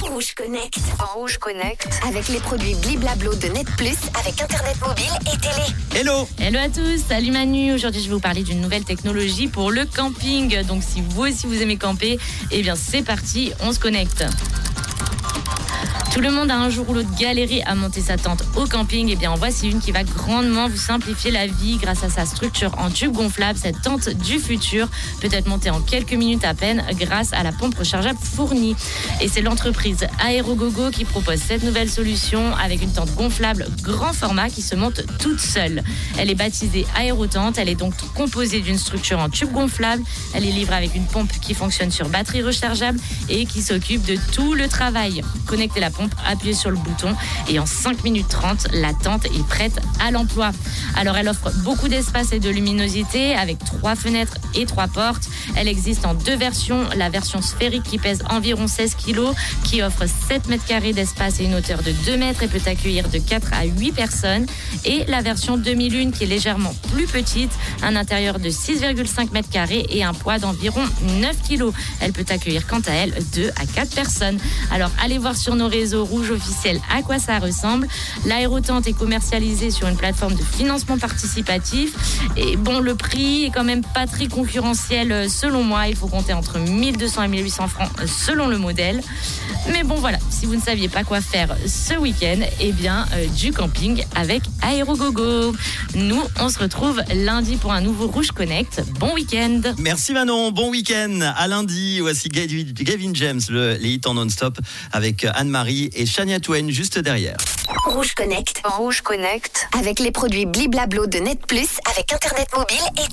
Rouge Connect. Rouge Connect. Avec les produits Bliblablo de Net Plus, avec Internet mobile et télé. Hello Hello à tous, salut Manu. Aujourd'hui, je vais vous parler d'une nouvelle technologie pour le camping. Donc, si vous aussi vous aimez camper, eh bien, c'est parti, on se connecte. Tout le monde a un jour ou l'autre galéré à monter sa tente au camping. Et bien, en voici une qui va grandement vous simplifier la vie grâce à sa structure en tube gonflable. Cette tente du futur peut être montée en quelques minutes à peine grâce à la pompe rechargeable fournie. Et c'est l'entreprise Aerogogo qui propose cette nouvelle solution avec une tente gonflable grand format qui se monte toute seule. Elle est baptisée Aérotente. Elle est donc composée d'une structure en tube gonflable. Elle est livrée avec une pompe qui fonctionne sur batterie rechargeable et qui s'occupe de tout le travail. Connectez la pompe, appuyez sur le bouton et en 5 minutes 30, la tente est prête à l'emploi. Alors elle offre beaucoup d'espace et de luminosité avec trois fenêtres et trois portes. Elle existe en deux versions. La version sphérique qui pèse environ 16 kg, qui offre 7 mètres carrés d'espace et une hauteur de 2 mètres et peut accueillir de 4 à 8 personnes. Et la version 2001 qui est légèrement plus petite, un intérieur de 6,5 mètres carrés et un poids d'environ 9 kg. Elle peut accueillir quant à elle 2 à 4 personnes. Alors allez voir sur nos réseaux rouges officiels à quoi ça ressemble. L'aérotente est commercialisée sur une plateforme de financement participatif. Et bon, le prix est quand même pas très concurrentiel euh, selon moi. Il faut compter entre 1200 et 1800 francs euh, selon le modèle. Mais bon, voilà, si vous ne saviez pas quoi faire ce week-end, eh bien, euh, du camping avec Aérogogo. Nous, on se retrouve lundi pour un nouveau Rouge Connect. Bon week-end Merci Manon, bon week-end. À lundi, voici Gavin Gavin James, le, les hits en non-stop avec Anne-Marie et Shania Twain juste derrière. Rouge Connect. Rouge Connect. Avec les produits Bliblablo de Net Plus, avec Internet mobile et.